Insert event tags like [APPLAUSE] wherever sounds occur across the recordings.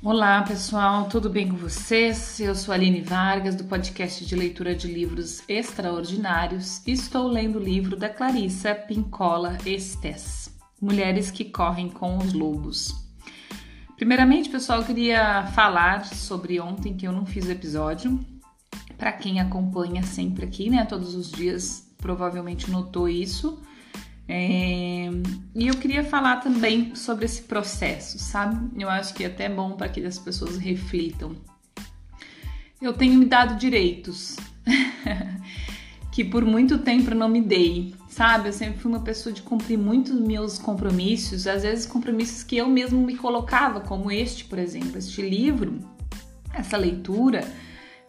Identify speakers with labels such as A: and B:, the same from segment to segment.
A: Olá pessoal, tudo bem com vocês? Eu sou Aline Vargas do podcast de leitura de livros extraordinários e estou lendo o livro da Clarissa Pincola Estes, Mulheres que Correm com os Lobos. Primeiramente, pessoal, eu queria falar sobre ontem que eu não fiz episódio. Para quem acompanha sempre aqui, né, todos os dias, provavelmente notou isso. É, e eu queria falar também sobre esse processo, sabe? Eu acho que é até bom para que as pessoas reflitam. Eu tenho me dado direitos [LAUGHS] que por muito tempo eu não me dei, sabe? Eu sempre fui uma pessoa de cumprir muitos meus compromissos, às vezes compromissos que eu mesmo me colocava, como este, por exemplo, este livro, essa leitura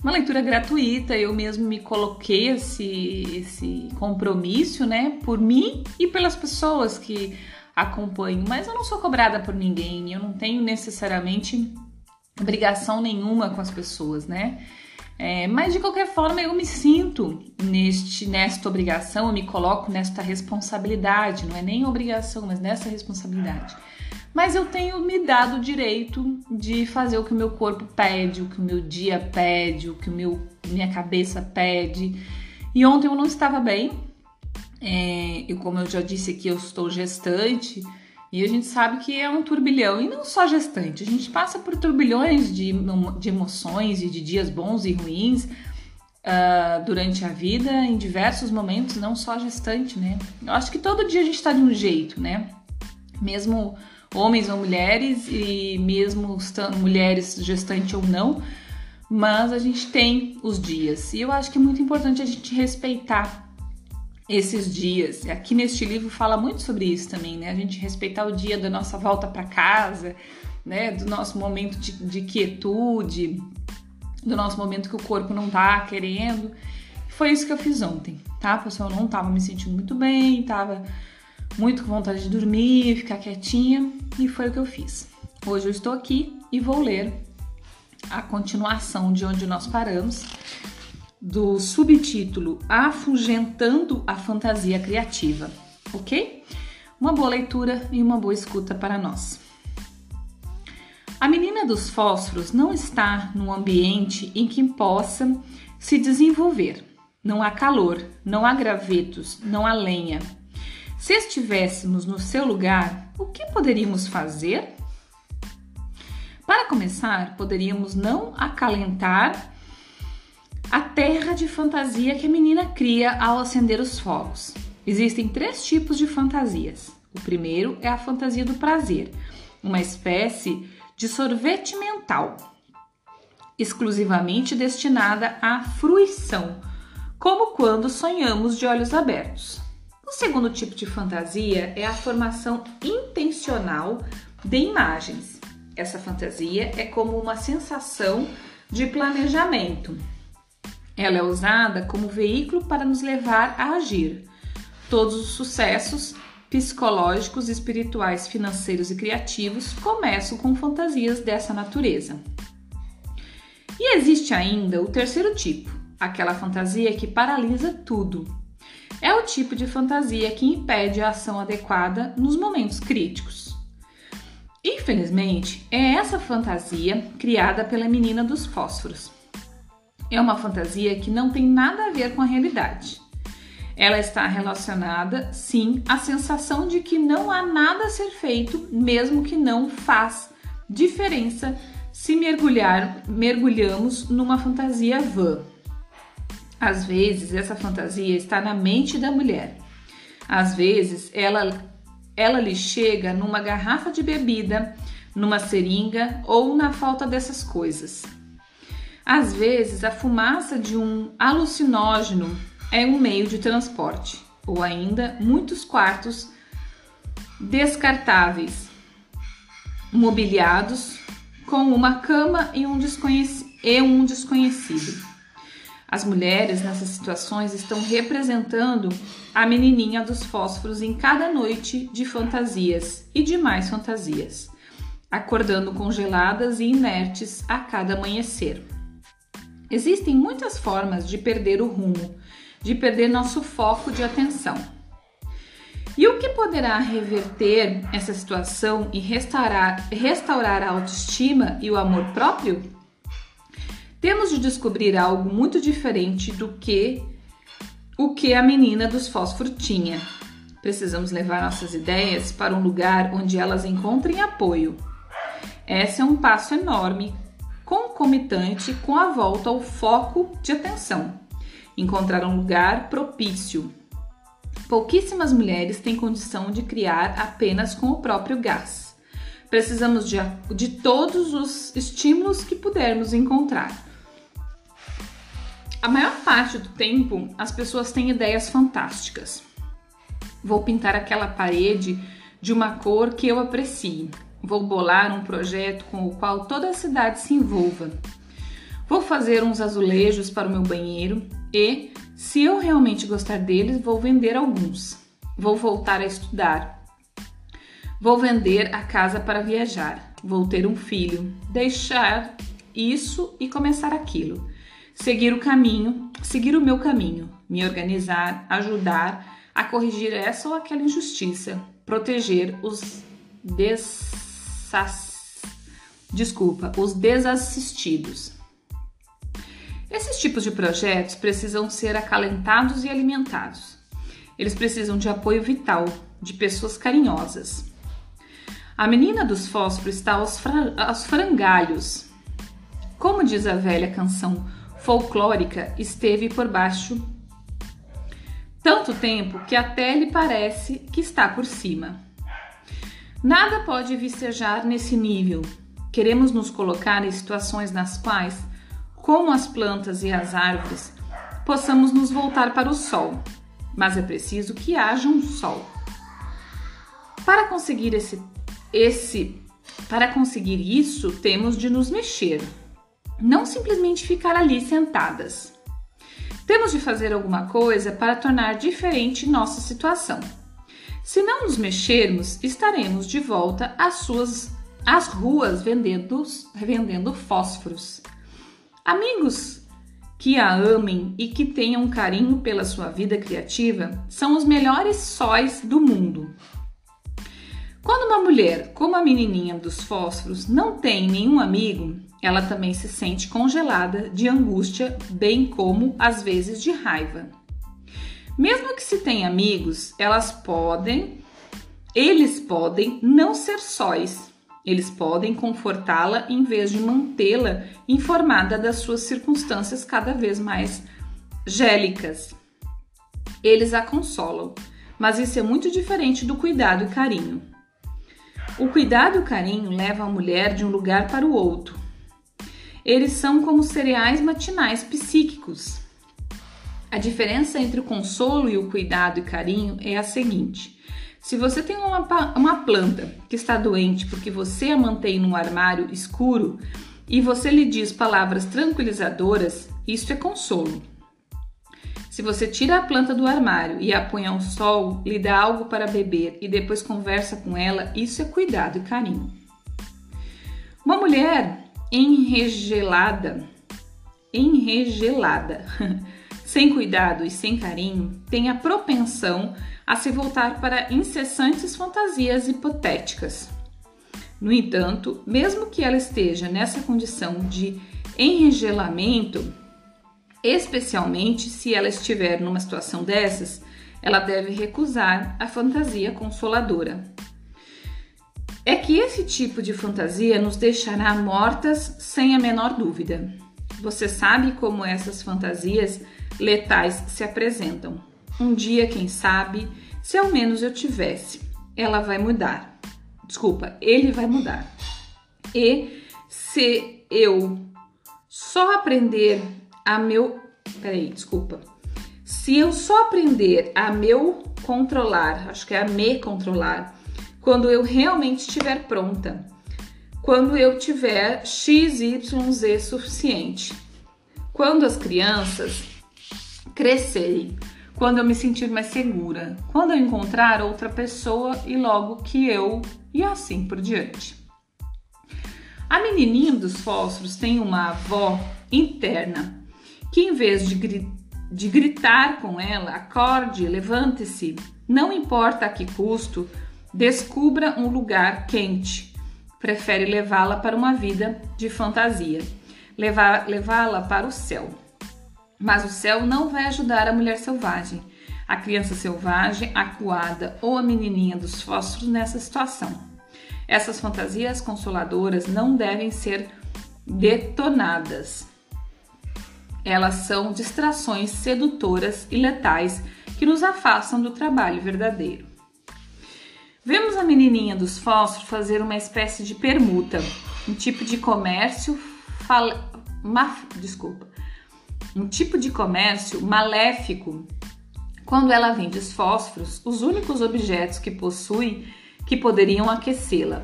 A: uma leitura gratuita, eu mesmo me coloquei esse, esse compromisso, né, por mim e pelas pessoas que acompanham, mas eu não sou cobrada por ninguém, eu não tenho necessariamente obrigação nenhuma com as pessoas, né? É, mas de qualquer forma eu me sinto neste, nesta obrigação, eu me coloco nesta responsabilidade, não é nem obrigação, mas nessa responsabilidade mas eu tenho me dado o direito de fazer o que o meu corpo pede, o que o meu dia pede, o que o meu, minha cabeça pede. E ontem eu não estava bem, é, e como eu já disse aqui, eu estou gestante, e a gente sabe que é um turbilhão, e não só gestante, a gente passa por turbilhões de, de emoções e de dias bons e ruins uh, durante a vida, em diversos momentos, não só gestante, né? Eu acho que todo dia a gente está de um jeito, né? Mesmo homens ou mulheres, e mesmo mulheres gestante ou não, mas a gente tem os dias. E eu acho que é muito importante a gente respeitar esses dias. Aqui neste livro fala muito sobre isso também, né? A gente respeitar o dia da nossa volta para casa, né? Do nosso momento de, de, quietude, do nosso momento que o corpo não tá querendo. Foi isso que eu fiz ontem, tá? Pessoal, eu não tava me sentindo muito bem, tava muito com vontade de dormir, ficar quietinha, e foi o que eu fiz. Hoje eu estou aqui e vou ler a continuação de onde nós paramos, do subtítulo Afugentando a Fantasia Criativa, ok? Uma boa leitura e uma boa escuta para nós. A menina dos fósforos não está num ambiente em que possa se desenvolver. Não há calor, não há gravetos, não há lenha, se estivéssemos no seu lugar, o que poderíamos fazer? Para começar, poderíamos não acalentar a terra de fantasia que a menina cria ao acender os fogos. Existem três tipos de fantasias. O primeiro é a fantasia do prazer, uma espécie de sorvete mental, exclusivamente destinada à fruição, como quando sonhamos de olhos abertos. O segundo tipo de fantasia é a formação intencional de imagens. Essa fantasia é como uma sensação de planejamento. Ela é usada como veículo para nos levar a agir. Todos os sucessos psicológicos, espirituais, financeiros e criativos começam com fantasias dessa natureza. E existe ainda o terceiro tipo, aquela fantasia que paralisa tudo, é o tipo de fantasia que impede a ação adequada nos momentos críticos. Infelizmente, é essa fantasia criada pela menina dos fósforos. É uma fantasia que não tem nada a ver com a realidade. Ela está relacionada, sim, à sensação de que não há nada a ser feito, mesmo que não faz diferença se mergulhar, mergulhamos numa fantasia vã. Às vezes, essa fantasia está na mente da mulher. Às vezes, ela, ela lhe chega numa garrafa de bebida, numa seringa ou na falta dessas coisas. Às vezes, a fumaça de um alucinógeno é um meio de transporte, ou ainda muitos quartos descartáveis, mobiliados com uma cama e um, e um desconhecido. As mulheres nessas situações estão representando a menininha dos fósforos em cada noite de fantasias e de mais fantasias, acordando congeladas e inertes a cada amanhecer. Existem muitas formas de perder o rumo, de perder nosso foco de atenção. E o que poderá reverter essa situação e restaurar, restaurar a autoestima e o amor próprio? Temos de descobrir algo muito diferente do que o que a menina dos fósforos tinha. Precisamos levar nossas ideias para um lugar onde elas encontrem apoio. Esse é um passo enorme, concomitante com a volta ao foco de atenção. Encontrar um lugar propício. Pouquíssimas mulheres têm condição de criar apenas com o próprio gás. Precisamos de, de todos os estímulos que pudermos encontrar a maior parte do tempo, as pessoas têm ideias fantásticas. Vou pintar aquela parede de uma cor que eu aprecie. Vou bolar um projeto com o qual toda a cidade se envolva. Vou fazer uns azulejos para o meu banheiro e, se eu realmente gostar deles, vou vender alguns. Vou voltar a estudar. Vou vender a casa para viajar. Vou ter um filho, deixar isso e começar aquilo seguir o caminho, seguir o meu caminho, me organizar, ajudar a corrigir essa ou aquela injustiça, proteger os dessass... desculpa, os desassistidos. Esses tipos de projetos precisam ser acalentados e alimentados. Eles precisam de apoio vital, de pessoas carinhosas. A menina dos fósforos está aos, fra... aos frangalhos. Como diz a velha canção folclórica esteve por baixo tanto tempo que até lhe parece que está por cima. Nada pode vicejar nesse nível. Queremos nos colocar em situações nas quais, como as plantas e as árvores, possamos nos voltar para o sol, mas é preciso que haja um sol. Para conseguir esse, esse para conseguir isso, temos de nos mexer, não simplesmente ficar ali sentadas. Temos de fazer alguma coisa para tornar diferente nossa situação. Se não nos mexermos, estaremos de volta às suas às ruas vendendo, vendendo fósforos. Amigos que a amem e que tenham carinho pela sua vida criativa são os melhores sóis do mundo. Quando uma mulher, como a menininha dos fósforos, não tem nenhum amigo, ela também se sente congelada de angústia, bem como às vezes de raiva. Mesmo que se tenha amigos, elas podem, eles podem não ser sóis. Eles podem confortá-la em vez de mantê-la informada das suas circunstâncias cada vez mais gélicas. Eles a consolam, mas isso é muito diferente do cuidado e carinho. O cuidado e o carinho levam a mulher de um lugar para o outro, eles são como cereais matinais psíquicos. A diferença entre o consolo e o cuidado e carinho é a seguinte: se você tem uma, uma planta que está doente porque você a mantém num armário escuro e você lhe diz palavras tranquilizadoras, isso é consolo. Se você tira a planta do armário e a põe ao sol, lhe dá algo para beber e depois conversa com ela, isso é cuidado e carinho. Uma mulher enregelada, enregelada, [LAUGHS] sem cuidado e sem carinho, tem a propensão a se voltar para incessantes fantasias hipotéticas. No entanto, mesmo que ela esteja nessa condição de enregelamento, especialmente se ela estiver numa situação dessas, ela deve recusar a fantasia consoladora é que esse tipo de fantasia nos deixará mortas sem a menor dúvida. Você sabe como essas fantasias letais se apresentam. Um dia, quem sabe, se ao menos eu tivesse, ela vai mudar. Desculpa, ele vai mudar. E se eu só aprender a meu. Peraí, desculpa. Se eu só aprender a meu controlar, acho que é a me controlar, quando eu realmente estiver pronta, quando eu tiver XYZ suficiente, quando as crianças crescerem, quando eu me sentir mais segura, quando eu encontrar outra pessoa e logo que eu, e assim por diante. A menininha dos fósforos tem uma avó interna que, em vez de, de gritar com ela: acorde, levante-se. Não importa a que custo, descubra um lugar quente. Prefere levá-la para uma vida de fantasia, levá-la para o céu. Mas o céu não vai ajudar a mulher selvagem, a criança selvagem, acuada ou a menininha dos fósforos nessa situação. Essas fantasias consoladoras não devem ser detonadas. Elas são distrações sedutoras e letais que nos afastam do trabalho verdadeiro. Vemos a menininha dos fósforos fazer uma espécie de permuta, um tipo de comércio fal... Ma... desculpa, um tipo de comércio maléfico. Quando ela vende os fósforos, os únicos objetos que possui que poderiam aquecê-la.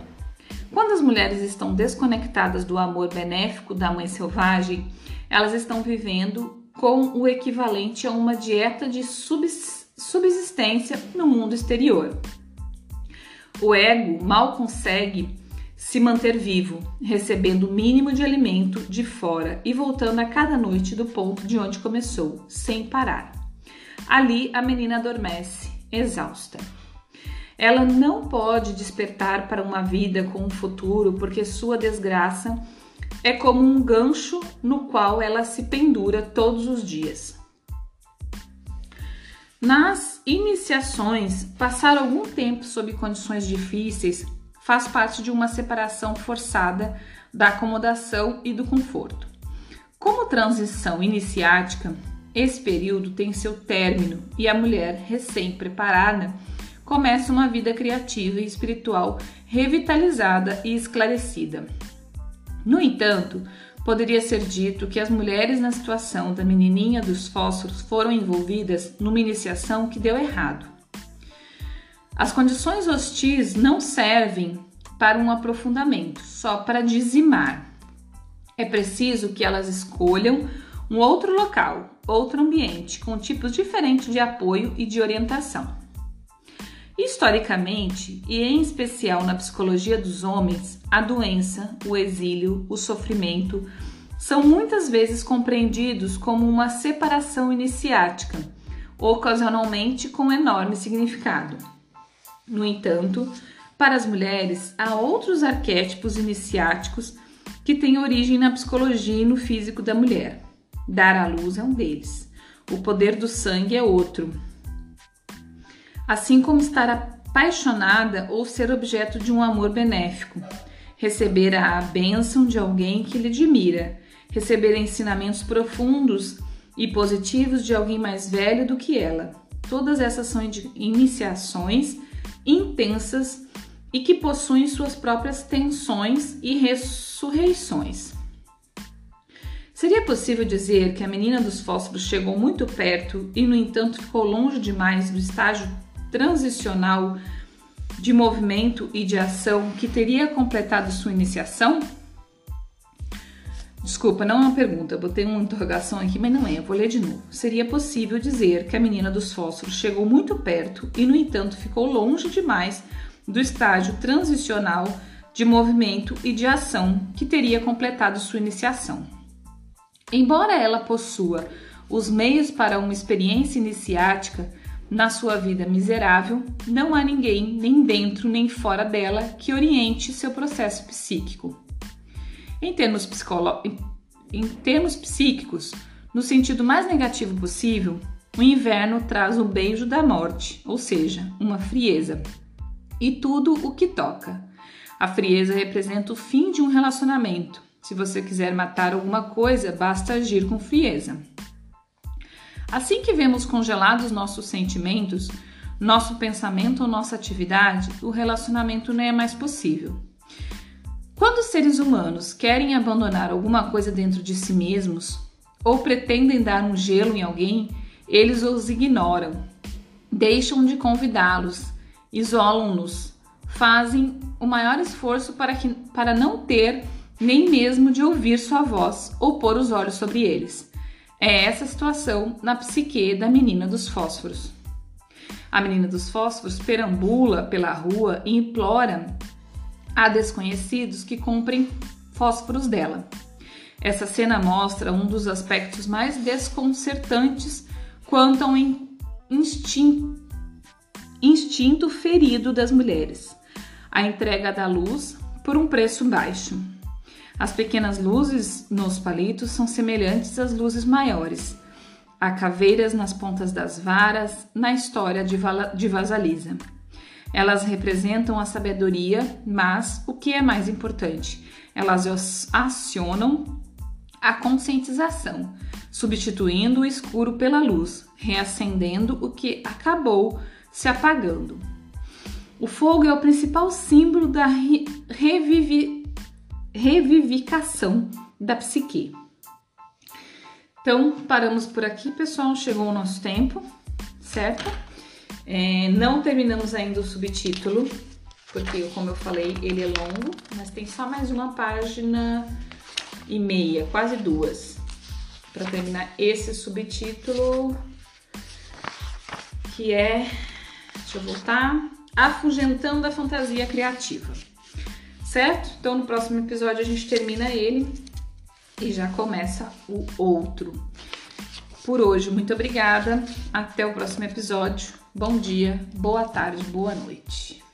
A: Quando as mulheres estão desconectadas do amor benéfico da mãe selvagem, elas estão vivendo com o equivalente a uma dieta de subsistência no mundo exterior. O ego mal consegue se manter vivo, recebendo o mínimo de alimento de fora e voltando a cada noite do ponto de onde começou, sem parar. Ali a menina adormece, exausta. Ela não pode despertar para uma vida com um futuro porque sua desgraça é como um gancho no qual ela se pendura todos os dias. Nas iniciações, passar algum tempo sob condições difíceis faz parte de uma separação forçada da acomodação e do conforto. Como transição iniciática, esse período tem seu término e a mulher recém-preparada começa uma vida criativa e espiritual revitalizada e esclarecida. No entanto, poderia ser dito que as mulheres na situação da menininha dos fósforos foram envolvidas numa iniciação que deu errado. As condições hostis não servem para um aprofundamento, só para dizimar. É preciso que elas escolham um outro local, outro ambiente, com tipos diferentes de apoio e de orientação. Historicamente, e em especial na psicologia dos homens, a doença, o exílio, o sofrimento são muitas vezes compreendidos como uma separação iniciática, ocasionalmente com enorme significado. No entanto, para as mulheres, há outros arquétipos iniciáticos que têm origem na psicologia e no físico da mulher. Dar à luz é um deles. O poder do sangue é outro assim como estar apaixonada ou ser objeto de um amor benéfico, receber a bênção de alguém que lhe admira, receber ensinamentos profundos e positivos de alguém mais velho do que ela. Todas essas são iniciações intensas e que possuem suas próprias tensões e ressurreições. Seria possível dizer que a menina dos fósforos chegou muito perto e, no entanto, ficou longe demais do estágio transicional de movimento e de ação que teria completado sua iniciação? Desculpa, não é uma pergunta, botei uma interrogação aqui, mas não é, eu vou ler de novo. Seria possível dizer que a menina dos fósforos chegou muito perto e, no entanto, ficou longe demais do estágio transicional de movimento e de ação que teria completado sua iniciação. Embora ela possua os meios para uma experiência iniciática, na sua vida miserável, não há ninguém, nem dentro nem fora dela, que oriente seu processo psíquico. Em termos, psicolo... em termos psíquicos, no sentido mais negativo possível, o inverno traz o beijo da morte, ou seja, uma frieza, e tudo o que toca. A frieza representa o fim de um relacionamento. Se você quiser matar alguma coisa, basta agir com frieza. Assim que vemos congelados nossos sentimentos, nosso pensamento ou nossa atividade, o relacionamento não é mais possível. Quando seres humanos querem abandonar alguma coisa dentro de si mesmos ou pretendem dar um gelo em alguém, eles os ignoram, deixam de convidá-los, isolam-nos, fazem o maior esforço para, que, para não ter nem mesmo de ouvir sua voz ou pôr os olhos sobre eles. É essa situação na psique da menina dos fósforos. A menina dos fósforos perambula pela rua e implora a desconhecidos que comprem fósforos dela. Essa cena mostra um dos aspectos mais desconcertantes quanto ao instinto, instinto ferido das mulheres, a entrega da luz por um preço baixo. As pequenas luzes nos palitos são semelhantes às luzes maiores. Há caveiras nas pontas das varas na história de, Vala, de Vasalisa. Elas representam a sabedoria, mas o que é mais importante, elas acionam a conscientização, substituindo o escuro pela luz, reacendendo o que acabou se apagando. O fogo é o principal símbolo da revivi revivificação da psique. Então, paramos por aqui, pessoal. Chegou o nosso tempo, certo? É, não terminamos ainda o subtítulo, porque, como eu falei, ele é longo, mas tem só mais uma página e meia, quase duas, para terminar esse subtítulo, que é, deixa eu voltar, Afugentando a Fantasia Criativa, certo? Então, no próximo episódio a gente termina ele e já começa o outro. Por hoje, muito obrigada. Até o próximo episódio. Bom dia, boa tarde, boa noite.